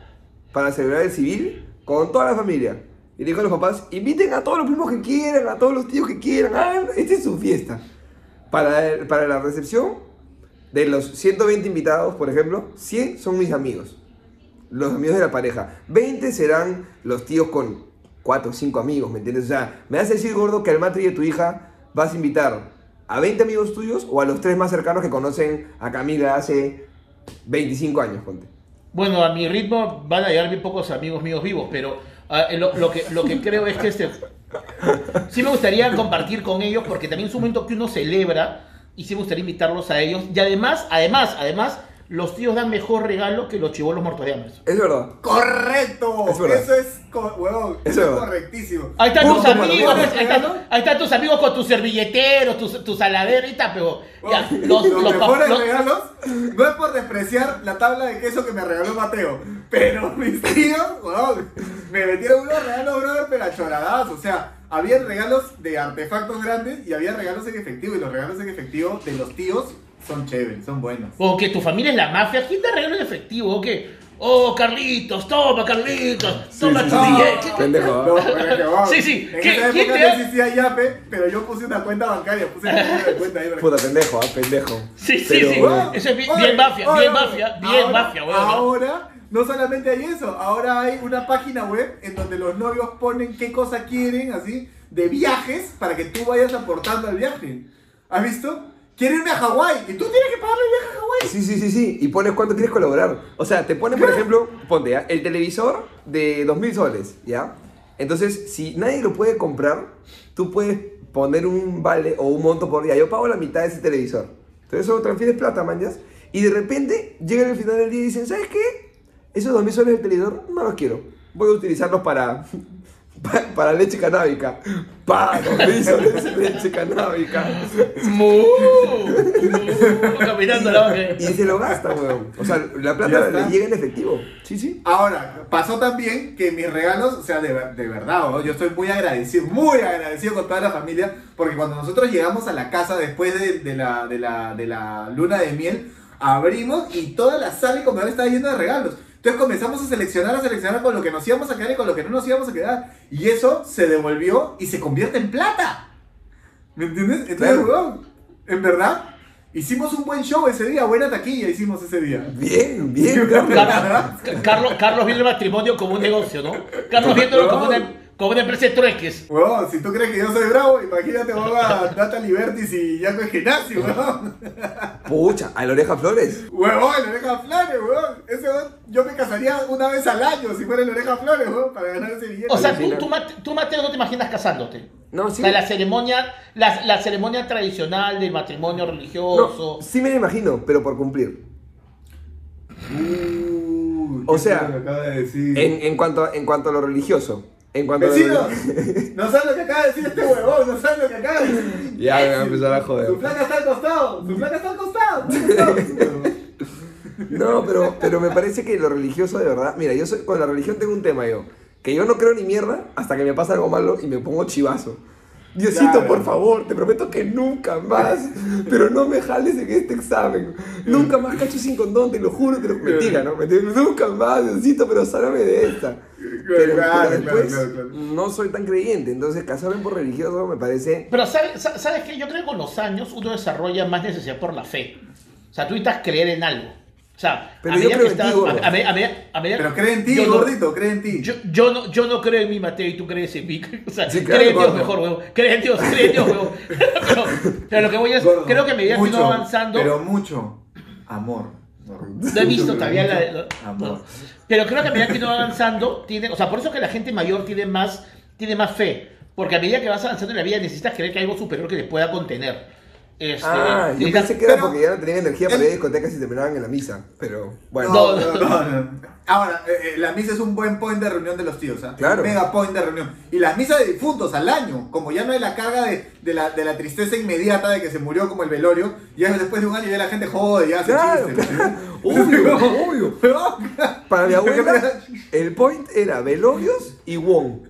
para celebrar el civil con toda la familia. Y le dijo a los papás, inviten a todos los primos que quieran, a todos los tíos que quieran, hagan, esta es su fiesta. Para, el- para la recepción, de los 120 invitados, por ejemplo, 100 son mis amigos. Los amigos de la pareja. 20 serán los tíos con 4 o 5 amigos, ¿me entiendes? O sea, me a decir, gordo, que al matri de tu hija vas a invitar a 20 amigos tuyos o a los tres más cercanos que conocen a Camila hace 25 años, ponte. Bueno, a mi ritmo van a llegar bien pocos amigos míos vivos, pero ah, lo, lo que, lo que creo es que este, sí me gustaría compartir con ellos porque también es un momento que uno celebra y sí me gustaría invitarlos a ellos. Y además, además, además, los tíos dan mejor regalo que los chivolos muertos de hambre. Es verdad. ¡Correcto! Es verdad. Eso es, huevón, Eso es correctísimo. Ahí están tus amigos, ahí, están, ahí están tus amigos con tus servilleteros, tus, tus tal, pero ya, los, los, mejores los- regalos no es por despreciar la tabla de queso que me regaló Mateo, pero (laughs) mis tíos, huevón, me metieron unos regalos, brother, pero a choradadas. O sea, había regalos de artefactos grandes y había regalos en efectivo. Y los regalos en efectivo de los tíos son chéveres, son buenos. O que tu familia es la mafia, ¿quién te regala en efectivo? ¿O qué? Oh, Carlitos, toma, Carlitos, toma sí, tu billete. ¿Qué- Pendejo. No, pero que, wow, Sí, sí. En ¿Qué- esa quién época te no da- existía Yape, pero yo puse una cuenta bancaria, puse mi número de cuenta ahí. para- Puta, pendejo, ah, pendejo. Sí, sí, Pero- sí. Eso es bien- oye, bien mafia, oye, bien oye, mafia, bien ahora- mafia, ¿no? Ahora, no solamente hay eso, ahora hay una página web en donde los novios ponen qué cosa quieren, así, de viajes, para que tú vayas aportando al viaje. ¿Has visto? Quieren irme a Hawái y tú tienes que pagarle el viaje a Hawái. Sí, sí, sí, sí. Y pones cuánto quieres colaborar. O sea, te ponen, por ejemplo, ponte, ¿ya? el televisor de 2000 soles, ¿ya? Entonces, si nadie lo puede comprar, tú puedes poner un vale o un monto por día. Yo pago la mitad de ese televisor. Entonces, solo transfieres plata, manjas. Y de repente, llegan al final del día y dicen, ¿sabes qué? Esos 2000 soles del televisor no los quiero. Voy a utilizarlos para, pa- para leche canábica. Pa, 2000 soles de leche canábica. Mu, caminando la vaca. Y se lo gastan, weón. O sea, la plata le llega en efectivo. Sí, sí. Ahora, pasó también que mis regalos, o sea, de, de verdad, ¿no? yo estoy muy agradecido, muy agradecido con toda la familia, porque cuando nosotros llegamos a la casa después de, de la, de, la, de la luna de miel, abrimos y toda la sala y comedor estaba lleno de regalos. Entonces comenzamos a seleccionar, a seleccionar con lo que nos íbamos a quedar y con lo que no nos íbamos a quedar. Y eso se devolvió y se convierte en plata. ¿Me entiendes? Entonces, Claro. en verdad, hicimos un buen show ese día, buena taquilla hicimos ese día. Bien, (laughs) bien, Carlos. Carlos, viendo el matrimonio como un negocio, ¿no? Carlos viéndolo como una, como una empresa de trueques. Weón, si tú crees que yo soy bravo, imagínate, weón, a (laughs) Data Libertis y Yaco el gimnasio, weón. (laughs) Pucha, a la oreja Flores. Huevón, el Oreja Flores, weón. Ese weón, yo me casaría una vez al año si fuera el Oreja Flores, weón, para ganar ese billete. O sea, tú, tú, tú, Mateo, no te imaginas casándote. No, O sí. sea, la ceremonia, la, la ceremonia tradicional del matrimonio religioso. No, sí me lo imagino, pero por cumplir. Uh, O sea, de. En, en, cuanto, a- en cuanto a lo religioso. En cuanto lo no sabes lo que acaba de decir este huevón, no sabes lo que acaba de decir. Ya me va a empezar a joder. Su placa está al costado, su placa está al costado. No, pero, pero me parece que lo religioso de verdad. Mira, yo soy, con la religión tengo un tema yo. Que yo no creo ni mierda hasta que me pasa algo malo y me pongo chivazo. Diosito, Claro. por favor, te prometo que nunca más, (laughs) pero no me jales en este examen. Nunca más cacho sin condón, te lo juro, te lo mentira, ¿no? Mentira, Nunca más, Diosito, pero sálvame de esta. Pero, Claro, pero después claro, claro. no soy tan creyente, entonces casarme por religioso me parece... Pero ¿sabes, sa- ¿sabes qué? Yo creo que con los años uno desarrolla más necesidad por la fe. O sea, tú necesitas creer en algo. O sea, Pero a yo creo que en ti, gordo. a, a a a Pero cree en ti, yo no- gordito, cree en ti. Yo, yo, no, yo no creo en mi Mateo y tú crees en mí. (laughs) O sea, Sí, claro, cree en Dios gordo. mejor, huevón. Cree en Dios, cree en Dios, huevón. (laughs) pero, pero lo que voy es, Gordo, creo que a medida que va avanzando... Pero mucho amor. No he visto todavía la, la- (laughs) Amor. no. Pero creo que a medida que uno va avanzando, tiene, o sea, por eso que la gente mayor tiene más, tiene más fe. Porque a medida que vas avanzando en la vida necesitas creer que hay algo superior que te pueda contener. Este, Ah, yo pensé que era pero- porque ya no tenían energía para ir a discotecas y terminaban en la misa. Pero bueno. No, No, no, no, no. Ahora, eh, eh, la misa es un buen point de reunión de los tíos, ¿ah? Claro. Mega point de reunión. Y las misas de difuntos al año, como ya no hay la carga de, de la, de la tristeza inmediata de que se murió como el velorio, ya después de un año ya la gente jode, ya hace Claro, chistes. claro. (laughs) (laughs) Obvio, obvio. Para mi abuela, el point era velorios y Wong.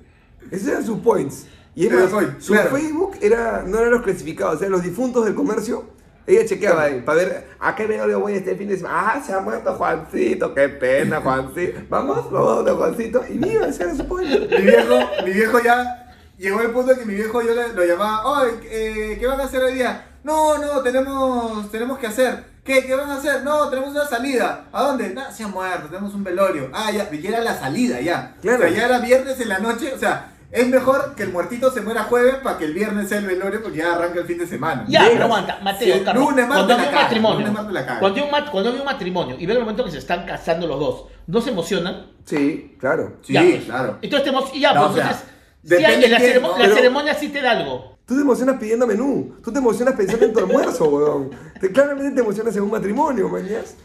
Esos eran sus points. Y es más, su claro. Facebook era, no eran los clasificados, eran los difuntos del comercio Ella chequeaba ahí para ver a qué velorio voy este fin de semana. Ah, se ha muerto Juancito, qué pena, Juancito. Vamos, vamos de Juancito. Y mira, se puede. Mi viejo, mi viejo ya llegó el punto en que mi viejo yo le, lo llamaba, oye, eh, ¿qué van a hacer hoy día? No, no, tenemos, tenemos que hacer. ¿Qué? ¿Qué van a hacer? No, tenemos una salida. ¿A dónde? No, se ha muerto, tenemos un velorio. Ah, ya, y era la salida ya. Claro. O sea, ya era viernes en la noche, o sea, es mejor que el muertito se muera jueves para que el viernes sea el velorio porque ya arranca el fin de semana. Ya, Llegas. pero aguanta, Mateo, Sí, Carlos, lunes, cuando la hay un caga, matrimonio, lunes, la caga. cuando hay un, mat- cuando hay un matrimonio y ve el momento que se están casando los dos, ¿no se emocionan? Sí, claro. Sí, Ya, pues. claro. Entonces te emo- y ya, No, pues o sea, entonces, sí hay- depende la, quién, ceremo- ¿no? la Pero- ceremonia sí te da algo. Tú te emocionas pidiendo menú. Tú te emocionas pensando en tu almuerzo, (laughs) weón. Te, claramente te emocionas en un matrimonio, mañas.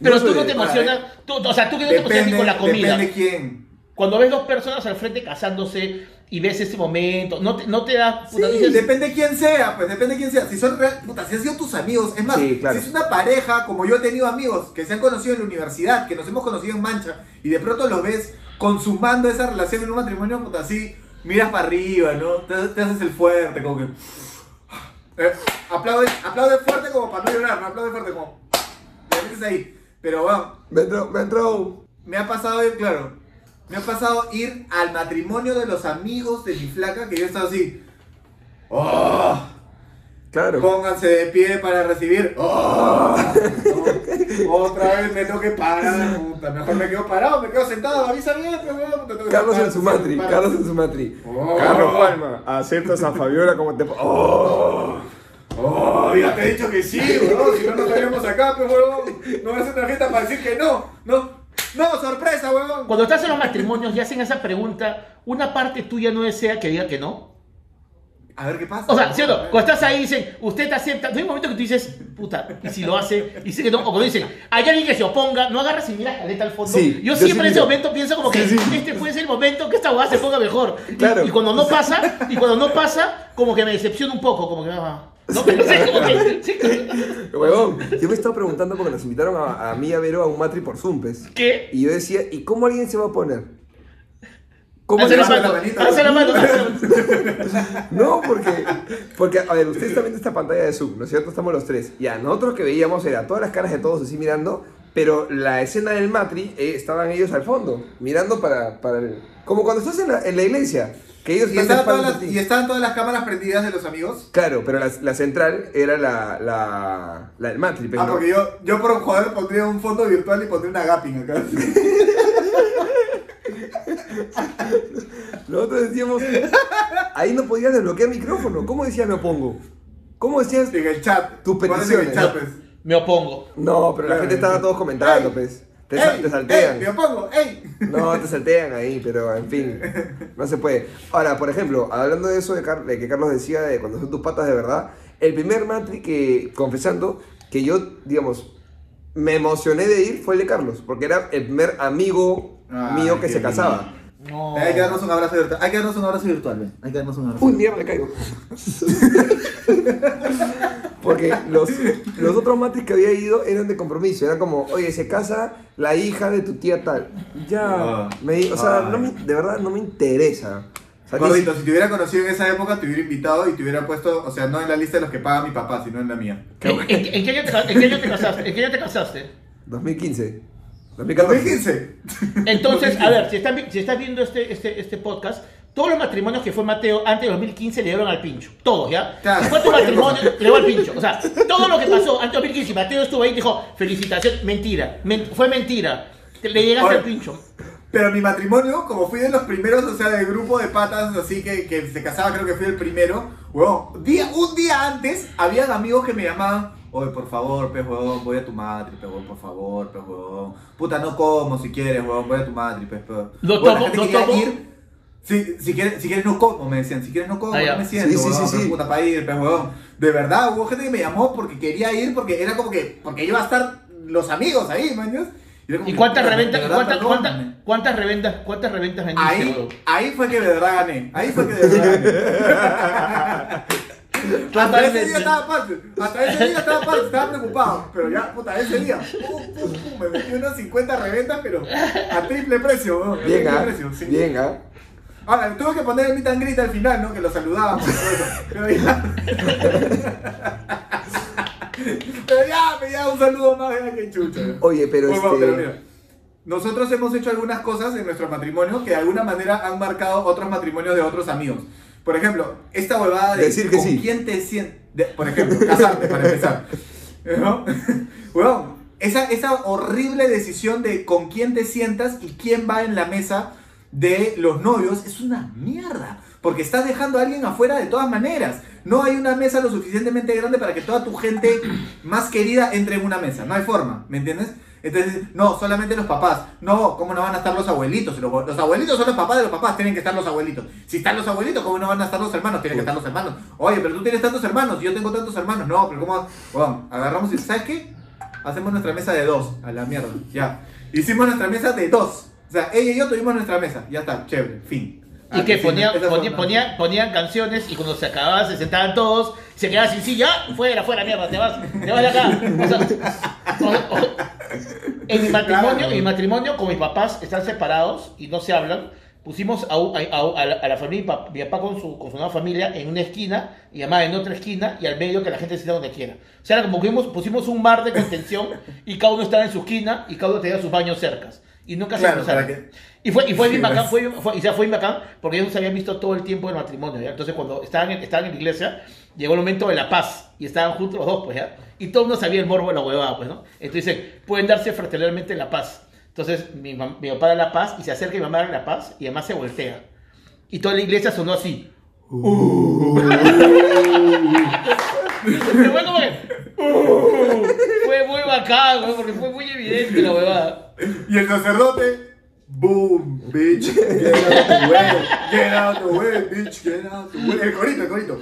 Pero soy tú no te emocionas, tú- o sea, tú que no te emocionas ni con la comida. depende quién. Cuando ves dos personas al frente casándose y ves ese momento, no te, no te da... puta, Sí, dices, depende quién sea, pues depende quién sea. Si son real, puta, si han sido tus amigos, es más, Sí, claro. si es una pareja, como yo he tenido amigos que se han conocido en la universidad, que nos hemos conocido en mancha, y de pronto los ves consumando esa relación en un matrimonio, puta, así, miras para arriba, ¿no? Te, te haces el fuerte, como que. Eh, aplaude, aplaude fuerte como para no llorar, no aplaude fuerte como. Te metes ahí. Pero bueno, Me entró, me entró. me ha pasado claro, me ha pasado ir al matrimonio de los amigos de mi flaca, que yo estaba así. ¡Oh! Claro. Pónganse de pie para recibir. ¡Oh! (laughs) Otra vez me tengo que parar, puta. Mejor me quedo parado, me quedo sentado. Avisa bien, pero que Carlos en su matri. Carlos en su matri. Oh. Carlos Palma, aceptas a Fabiola como te. ¡Oh! Oh, ya te he dicho que sí, weón. Si no, no estaríamos acá, pues, weón. No vas a hacer una fiesta para decir que no. No, no, sorpresa, weón. Cuando estás en los matrimonios y hacen esa pregunta, una parte tuya no desea que diga que no. A ver qué pasa. O sea, ¿cierto? Cuando estás ahí dicen, usted te acepta. No hay un momento que tú dices, puta, y si lo hace, y dice que no. O cuando dicen, hay alguien que se oponga, no agarras y miras caleta al fondo. Sí, yo yo siempre sí en ese momento pienso como que Sí, sí. este puede ser el momento que esta abogada se ponga mejor. Y- Claro. Y, cuando no pasa, y cuando no pasa, como que me decepciona un poco, como que ah, no pero sí, (laughs) sí, Huevón, yo me estaba preguntando porque nos invitaron a, a mí y a Vero a un matri por Zoom, pues. ¿Qué? Y yo decía, ¿y cómo alguien se va a poner? ¿Cómo Alza la mano, alza la ¿no? mano. (laughs) No, porque, porque, a ver, ustedes están viendo esta pantalla de Zoom, ¿no es cierto? Estamos los tres. Ya, nosotros que veíamos era todas las caras de todos así mirando, pero la escena del matri eh, estaban ellos al fondo, mirando para, para el... Como cuando estás en la, en la iglesia, que ellos Y estaban, todas las, y estaban todas las cámaras prendidas de los amigos. Claro, pero la, la central era la, la, la del matri, pues, Ah, ¿no? porque yo, yo por joder pondría un fondo virtual y pondría una gapping acá. (laughs) Nosotros decíamos, ahí no podías desbloquear micrófono. ¿Cómo decías me opongo? ¿Cómo decías? En el chat. Tus Pones en el peticiones. chat, pues. Me opongo. No, pero la gente estaba todos comentando, ¡Ey! pues. Te, te saltean. ¡Ey! ¡Me opongo! ¡Ey! No, te saltean ahí, pero en fin, no se puede. Ahora, por ejemplo, hablando de eso de, Car- de que Carlos decía de cuando son tus patas de verdad, el primer matri que, confesando, que yo, digamos, me emocioné de ir fue el de Carlos, porque era el primer amigo Ay, mío que qué se casaba. No. Hay que darnos un abrazo virtual. Hay que darnos un abrazo virtual, ven. Hay que darnos un abrazo Un día me caigo. Porque los, los otros matris que había ido eran de compromiso. Eran como, oye, se casa la hija de tu tía tal. Ya, Ah. me, di- o sea, no me- de verdad no me interesa. O sea, ni Gordito, si te hubiera conocido en esa época, te hubiera invitado y te hubiera puesto, o sea, no en la lista de los que paga mi papá, sino en la mía. ¿En, en- en qué año te, ca- en qué año te casaste? ¿En qué año te casaste? 2015. 2014. 2015. Entonces, a ver, si estás, si viendo este, este, este podcast, todos los matrimonios que fue Mateo antes de 2015 le dieron al pincho. Todos, ¿ya? Claro. Si fue tu matrimonio, le dio al pincho. O sea, todo lo que pasó antes de 2015 y Mateo estuvo ahí y dijo, felicitaciones, mentira, men- fue mentira. Le llegaste Oye. al pincho. Pero mi matrimonio, como fui de los primeros, o sea, del grupo de patas, así que, que se casaba, creo que fui el primero, huevón, día, un día antes, habían amigos que me llamaban, oye, por favor, pe huevón, voy a tu matri, pe huevón, por favor, pe huevón, puta, no como si quieres, huevón, voy a tu matri, pe, la tomo, quería tomo. ir, si, si, quieres, si quieres no como, me decían, si quieres no como, Ah, ya. no me siento, Sí, sí, huevón, sí, sí. puta, para ir, pe huevón. De verdad, hubo gente que me llamó porque quería ir, porque era como que, porque iba a estar los amigos ahí, maños. ¿Y que, cuántas reventas, cuántas, cuántas, cuántas reventas, cuántas reventas vendiste, Ahí, ahí fue que de verdad gané. Ahí fue que de verdad gané. (laughs) Hasta ese día estaba aparte. Hasta ese día estaba aparte. Estaba preocupado. Pero ya, puta, ese día. Pum, pum, pum, me metí unas 50 reventas, pero a triple precio. A Bien, triple ¿ah? precio, sí. Bien, ¿ah? Ahora, tuve que poner el meet and greet al final, ¿no? Que lo saludábamos. (laughs) Pero ya. pero ya, ya, un saludo más, ya que chucha. Oye, pero Bueno, este... pero mira, nosotros hemos hecho algunas cosas en nuestro matrimonio que de alguna manera han marcado otros matrimonios de otros amigos. Por ejemplo, esta huevada de Decir que con sí. quién te sientes. Por ejemplo, casarte para empezar. ¿No? (laughs) Esa, esa horrible decisión de con quién te sientas y quién va en la mesa de los novios es una mierda. Porque estás dejando a alguien afuera de todas maneras. No hay una mesa lo suficientemente grande para que toda tu gente más querida entre en una mesa. No hay forma, ¿me entiendes? Entonces, no, solamente los papás. No, ¿cómo no van a estar los abuelitos? Los, abuelitos son los papás de los papás, tienen que estar los abuelitos. Si están los abuelitos, ¿cómo no van a estar los hermanos? Tienen que estar los hermanos. Oye, pero tú tienes tantos hermanos, yo tengo tantos hermanos. No, pero ¿cómo? Bueno, agarramos y, ¿sabes qué? Hacemos nuestra mesa de dos, a la mierda, ya. Hicimos nuestra mesa de dos. O sea, ella y yo tuvimos nuestra mesa, ya está, chévere, fin. Y Ah, que ponían, canciones y cuando se acababa se sentaban todos, se quedaban sin silla, fuera, fuera, mierda, te vas, te vas de acá. O sea, o- o- en mi matrimonio, Claro. en mi matrimonio con mis papás están separados y no se hablan. Pusimos a, a- a- a la, familia, mi papá, con su, con su nueva familia en una esquina y mamá en otra esquina y al medio que la gente se donde quiera. O sea, era como que pusimos, pusimos un mar de contención y cada uno estaba en su esquina y cada uno tenía sus baños cercas. Y nunca Claro, se cruzaron. que- Y fue, y fue bien Sí, bacán, fue, fue, y sea, fue bien bacán porque ellos se habían visto todo el tiempo del matrimonio, ¿ya? Entonces cuando estaban en, estaban en la iglesia, llegó el momento de la paz y estaban juntos los dos, pues, ¿ya? Y todo el mundo sabía el morbo de la huevada, pues, ¿no? Entonces pueden darse fraternalmente la paz. Entonces mi, mi papá da la paz y se acerca y mi mamá da la paz y además se voltea. Y toda la iglesia sonó así. (laughs) Y fue como que, "Uh". fue muy bacán, güey, porque fue muy evidente la huevada. Y el sacerdote, boom, bitch, get out the way, get out the way, bitch, get out the way. El corito, el corito.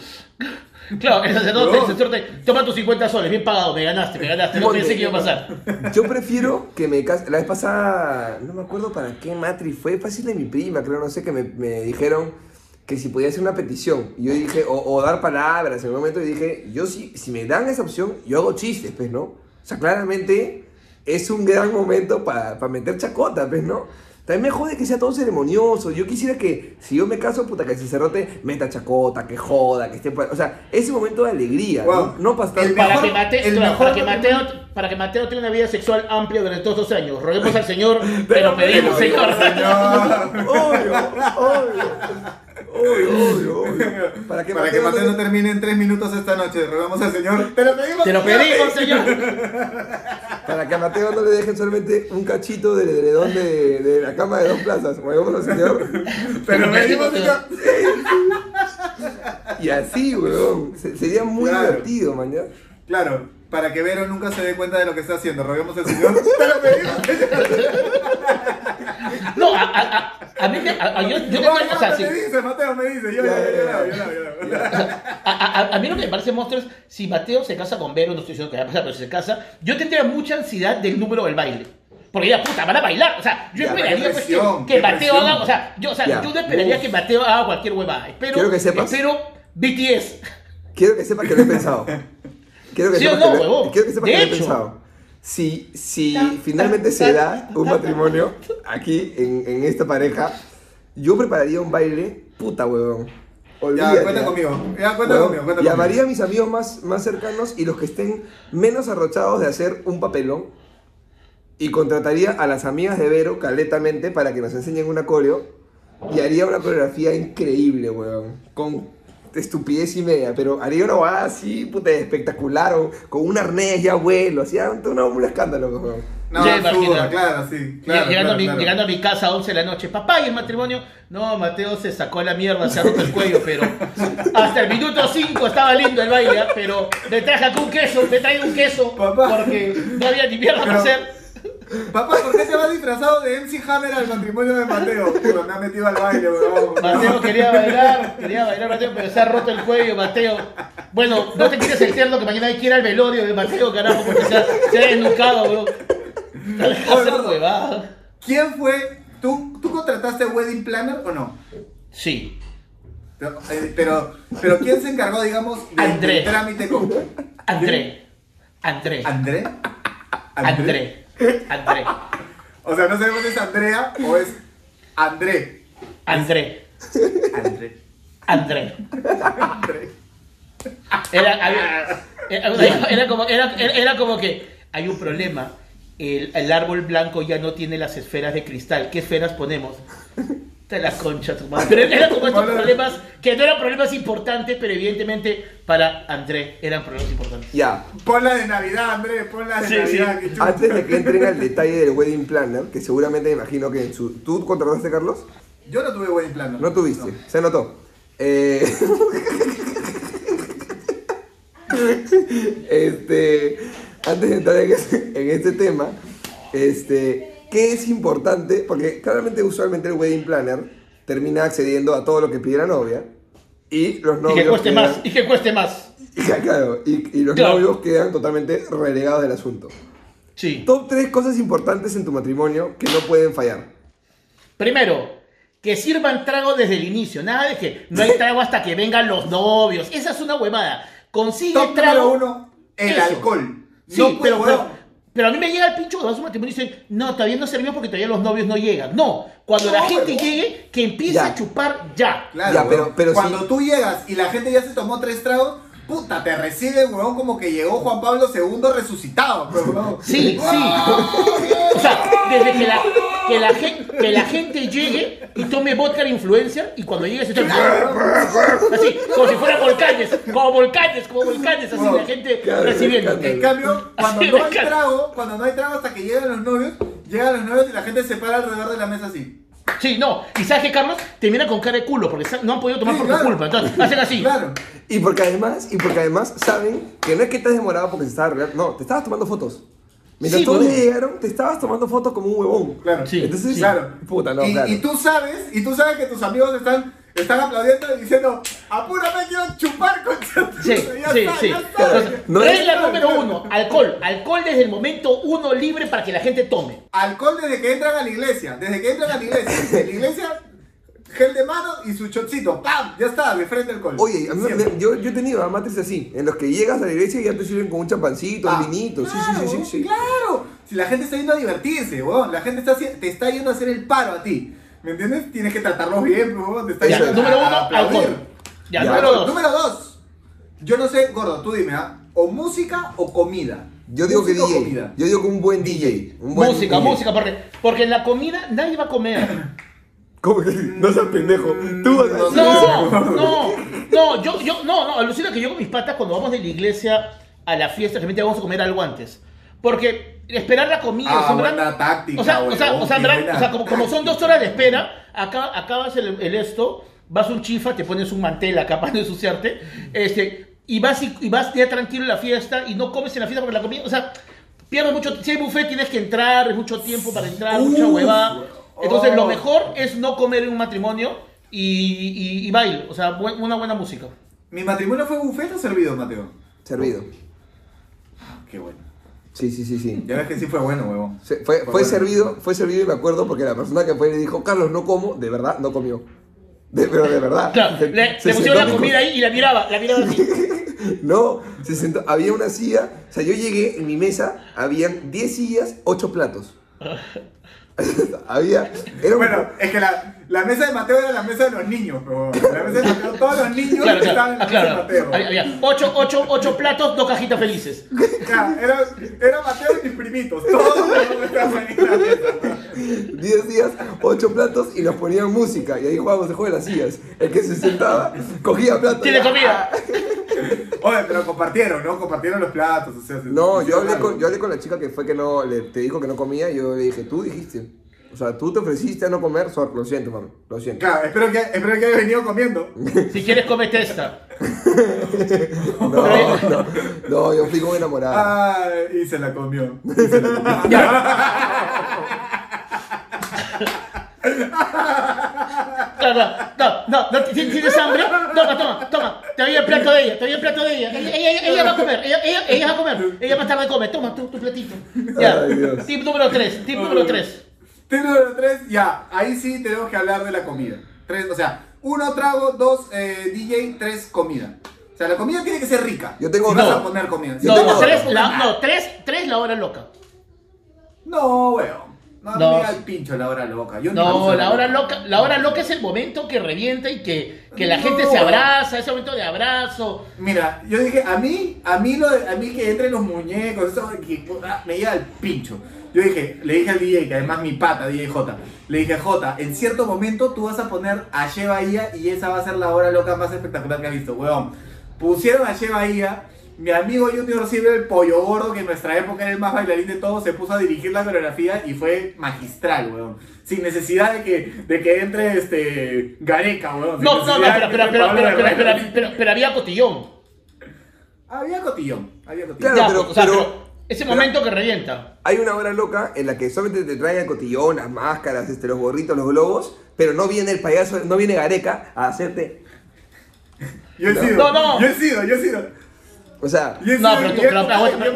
Claro, el sacerdote, el sacerdote, toma tus 50 soles, bien pagado, me ganaste, me ganaste, no pensé que iba a pasar. Yo prefiero que me case. La vez pasada, no me acuerdo para qué matri fue, fácil de mi prima, creo, no sé, que me, me dijeron que si podía hacer una petición. Y yo dije, o, o dar palabras en un momento, y dije, yo si, si me dan esa opción, yo hago chistes, pues, ¿no? O sea, claramente es un gran momento para meter chacota, pues, ¿no? También me jode que sea todo ceremonioso. Yo quisiera que, si yo me caso, puta, que el sacerdote meta chacota, que joda, que esté... pa- O sea, ese momento de alegría, Wow. ¿no? No para estar... Para mejor- que, Mateo, el claro, para, que Mateo, para que Mateo tenga una vida sexual amplia durante todos esos años. Roguemos al Señor, (laughs) pero pedimos, Pero, Señor. señor. Obvio, obvio. Obvio, obvio, obvio. (laughs) Para que Para que Mateo no termine en tres minutos esta noche, rogamos al Señor. Te lo pedimos. Te lo Señor. pedimos, Señor. (laughs) Para que a Mateo no le dejen solamente un cachito del edredón de, de la cama de dos plazas. Como al señor. (laughs) Te lo pedimos, Señor. Y así, weón. Se- sería muy Claro. divertido, man. ¿ya? Claro, para que Vero nunca se dé cuenta de lo que está haciendo, roguemos al Señor. Te lo pedimos, Señor. No, a, a, a, mí me. A, a- yo, yo No, tengo- o sea, no, sí. me dice, Mateo, me dice. Yo, yo. A, mí lo que me parece monstruo es si Mateo se casa con Vero, no estoy diciendo que va a pasar, pero si se casa, yo tendría mucha ansiedad del número del baile. Porque ya, puta, van a bailar. O sea, yo Ya, esperaría pues, presión, que, Mateo haga. O sea, yo, o sea, Ya. yo no esperaría Uf. que Mateo haga cualquier huevada. Espero, Quiero que sepas. espero BTS. Quiero que sepas que lo he pensado. Quiero que ¿Sí o sepas no, que lo- huevón? Quiero que sepas De que lo he pensado. Si, si finalmente se da un matrimonio aquí en, en esta pareja, yo prepararía un baile, puta huevón. Ya, Olvídate, cuenta ¿ah? conmigo. Ya, cuenta conmigo. Cuenta llamaría a conmigo. mis amigos más, más cercanos y los que estén menos arrochados de hacer un papelón. Y contrataría a las amigas de Vero caletamente para que nos enseñen una coreo. Y haría una coreografía increíble, weón. Con estupidez y media. Pero haría una guada así, puta, espectacular. o con un arnés ya vuelo. Hacía un, un escándalo, weón. No, imagino. claro, sí. Claro, llegando, claro, a mi, claro. llegando a mi casa a 11 de la noche, papá, ¿y el matrimonio? No, Mateo se sacó la mierda, se ha roto el cuello, pero hasta el minuto 5 estaba lindo el baile, ¿ah? pero le traje acá un queso, le traigo un queso, Papá. porque no había ni mierda para hacer. Papá, ¿por qué te vas disfrazado de MC Hammer al matrimonio de Mateo? Puta, me ha metido al baile, weón. Mateo quería bailar, quería bailar Mateo, pero se ha roto el cuello, Mateo. Bueno, no te quieres el que mañana hay que ir al velorio de Mateo, carajo, porque se ha, se ha desnucado, huevada. ¿Quién fue? ¿Tú, ¿Tú contrataste wedding planner o no? Sí, Pero, eh, pero, pero ¿quién se encargó, digamos, de- André. del trámite con... André. André. ¿André? André. André. (laughs) O sea, no sabemos si es Andrea o es André. André. André. André. André. Era, había, Era, era como, era, era- era como que hay un problema. El, el árbol blanco ya no tiene las esferas de cristal. ¿Qué esferas ponemos? Te la concha, tu madre. Pero eran como estos problemas que no eran problemas importantes, pero evidentemente para André eran problemas importantes. Ya, Ponla de Navidad, Andrés, ponla de Sí, Navidad. sí. que chucha. antes de que entren al detalle del wedding planner, que seguramente me imagino que en su... ¿Tú contrataste, Carlos? Yo no tuve buen plan. No tuviste, se notó. Eh, (laughs) este, antes de entrar en, ese- en este tema, este, ¿qué es importante? Porque claramente usualmente el wedding planner termina accediendo a todo lo que pide la novia y los Y novios que cueste quedan- más, y que cueste más. (laughs) y, claro, y- y los Claro. novios quedan totalmente relegados del asunto. Sí. Top 3 cosas importantes en tu matrimonio que no pueden fallar. Primero, que sirvan trago desde el inicio. Nada de que no hay (laughs) trago hasta que vengan los novios. Esa es una huevada. Consigue Top trago. número uno, el Eso. alcohol. Sí, no pero, pero. Pero a mí me llega el pincho cuando vas a un matrimonio y dicen, no, todavía no servimos porque todavía los novios no llegan. No, cuando la gente pero- llegue, que empiece Ya. a chupar ya. Claro, Ya, pero- pero Cuando sí. tú llegas y la gente ya se tomó tres tragos, puta, te recibe, weón, como que llegó Juan Pablo II resucitado, weón. Sí, sí. O sea, desde que la, que la, gen- que la gente llegue y tome vodka de influencia y cuando llegue se tome... Así, como si fueran volcanes, como volcanes, como volcanes, así la gente Claro, recibiendo. En cambio, cuando no hay trago, cuando no hay trago hasta que llegan los novios, llegan los novios y la gente se para alrededor de la mesa así. Sí, no. Y sabes que Carlos termina con cara de culo porque no han podido tomar Sí, por claro. tu culpa. Entonces, hacen así. Claro. Y porque además, y porque además saben que no es que estás demorado porque se estaba arreglando, no, te estabas tomando fotos. Mientras Sí, todos llegaron, te estabas tomando fotos como un huevón. Claro. Sí. Entonces, Claro. puta, no, y, claro. y tú sabes, y tú sabes que tus amigos están, están aplaudiendo y diciendo, apúrame, quiero chupar con Sí, (laughs) ya sí, está, sí. ya está. Entonces, No es- regla número uno, alcohol. Alcohol desde el momento uno libre para que la gente tome. Alcohol desde que entran a la iglesia, desde que entran a la iglesia. En la iglesia, gel de mano y su chocito. ¡Pam! Ya está, de frente alcohol. Oye, a mí me- yo, yo he tenido matriz así, en los que llegas a la iglesia y ya te sirven con un champancito, Ah, un vinito. Sí, claro, sí, sí, sí, sí. Claro. Si la gente está yendo a divertirse, weón. La gente está, te está yendo a hacer el paro a ti. ¿Me entiendes? Tienes que tratarlos bien, weón. Te está Ya, es. número a- uno, alcohol. Ya, Ya. número dos. Número dos. Yo no sé, gordo, tú dime, ¿ah? O música o comida. Yo digo que DJ. comida. Yo digo que un buen DJ. Un buen música, DJ. música, porque, porque en la comida nadie va a comer. ¿Cómo que? No seas pendejo. Tú vas a No, No, no, no, yo, yo, no, no, alucina que yo con mis patas cuando vamos de la iglesia a la fiesta, realmente vamos a comer algo antes. Porque esperar la comida, Ah, o sea, buena o sea, o sea, o sea, O sea, como, como son dos horas de espera, acá acabas el, el esto, vas un chifa, te pones un mantel acá (laughs) para no ensuciarte, este, y vas y, y vas ya tranquilo en la fiesta y no comes en la fiesta porque la comida, o sea, pierdes mucho, si hay buffet tienes que entrar, es mucho tiempo para entrar, mucha Uf, huevada. Entonces, lo oh. mejor es no comer en un matrimonio y, y, y baile, o sea, buen- una buena música. ¿Mi matrimonio fue buffet o servido, Mateo? Servido. Qué bueno. Sí, sí, sí, sí. Ya ves que sí fue bueno, huevón. Se- fue, fue bueno. servido, fue servido y me acuerdo porque la persona que fue le dijo, Carlos, no como, de verdad, no comió. De, pero de verdad. Claro, Se- le, se le pusieron la comida con- ahí y la miraba, la miraba así. (laughs) No, se sentó, había una silla, o sea, yo llegué en mi mesa, habían 10 sillas, 8 platos. (laughs) (laughs) había, era un- Bueno, es que la, la mesa de Mateo era la mesa de los niños, pero la mesa de Mateo, todos los niños Claro, estaban claro, en la ah, mesa de claro. Mateo. Había, había ocho, ocho, ocho platos, dos cajitas felices. Claro, era, era Mateo y mis primitos, todos estaban ahí en la mesa. 10 días, 8 platos y nos ponían música. Y ahí jugábamos el juego de las sillas. El que se sentaba, cogía platos. Tiene comida. Oye, pero compartieron, ¿no? Compartieron los platos, o sea... se- No, yo hablé, con, yo hablé con la chica que fue que no, le, te dijo que no comía y yo le dije, tú dijiste. O sea, tú te ofreciste a no comer, sorry, lo siento, mami, lo siento. Claro, espero que, espero que haya venido comiendo. Si quieres, comete esta. (laughs) No, no, no, yo fui como enamorada. Ay, y se la comió. Y se la comió. (laughs) Claro, no, no, no, ¿ti- ¿tienes hambre? Toma, toma, toma. Te doy el plato de ella, te doy el plato de ella. Ella, ella- ella va a comer, ella, ella, ella va a comer. Ella más tarde come. Toma tu, tu platito. Ya. Ay, Dios. Tip número 3, tip número 3. Tip número 3, ya, ahí sí tenemos que hablar de la comida. Tres, o sea, uno trago, dos eh, DJ, tres comida. O sea, la comida tiene que ser rica. Yo tengo si vas a poner comida. Si No, tengo tres, la, no, tres, tres la hora loca. No, weón. No, No. me da el pincho la hora loca. Yo No, uso la hora loca, la hora loca es el momento que revienta y que, que la No. gente se abraza, ese momento de abrazo. Mira, yo dije, a mí, a mí, lo de- a mí que entren los muñecos, eso que, puta, me llega al pincho. Yo dije, le dije al DJ, que además mi pata, DJ J, le dije, J, en cierto momento tú vas a poner a She Bahía y esa va a ser la hora loca más espectacular que has visto, weón. Pusieron a She Bahía, mi amigo Junior Silver, el pollo gordo, que en nuestra época era el más bailarín de todos, se puso a dirigir la coreografía y fue magistral, weón. Sin necesidad de que, de que entre este Gareca, weón. sin No, no, no, pero, pero, pero, pero, pero, Herrera. pero- pero- pero había cotillón. Había cotillón, había cotillón. Claro, Ya, pero- o sea, pero- pero ese pero- momento que revienta. Hay una hora loca en la que solamente te traen el cotillón, las máscaras, este, los gorritos, los globos, pero no viene el payaso, no viene Gareca a hacerte. Yo he No. sido, No, no. yo he sido, yo he sido. O sea, Yo he No, sido pero tú, pero,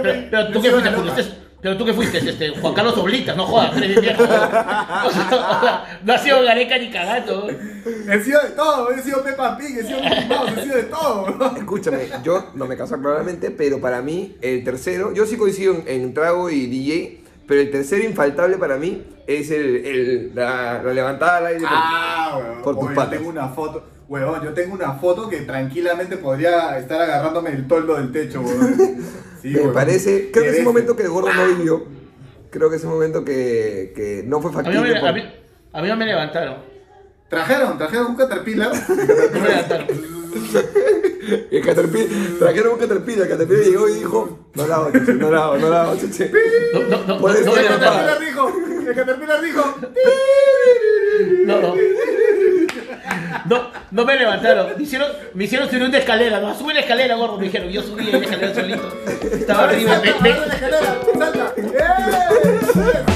pero, pero- tú que sido fuiste, fuiste- pero tú que fuiste, este, Juan Carlos Oblitas, no jodas, eres bien viejo. O sea, no ha sido Gareca ni cagando. He sido de todo, he sido Peppa Pig, he sido Mickey Mouse, he sido de todo. escúchame, yo no me caso claramente, pero para mí el tercero, yo sí coincido en, en trago y DJ, pero el tercero infaltable para mí es el, el- la, la levantada al aire. Ah, weón. Por tus patas. Yo tengo una foto, weón, yo tengo una foto que tranquilamente podría estar agarrándome el toldo del techo, weón. (laughs) Sí, me parece, creo que es un momento que el gordo no vivió. Creo que es un momento que, que no fue A mí, no factible. me, por- a, mí, a mí no me levantaron. Trajeron, trajeron un caterpillar. (laughs) No me levantaron. (laughs) El Caterpillar, trajeron un Caterpillar, el Caterpillar llegó y dijo, no la hago, chuche, no la hago, no la hago, chuche. (laughs) No, no, no, me el levantaron. caterpillar dijo, el caterpillar dijo. No, no. No, no me levantaron. Me hicieron, subir una escalera. No, sube la escalera, gordo. Me dijeron, yo subí la escalera solito. Estaba arriba. Salta, salta.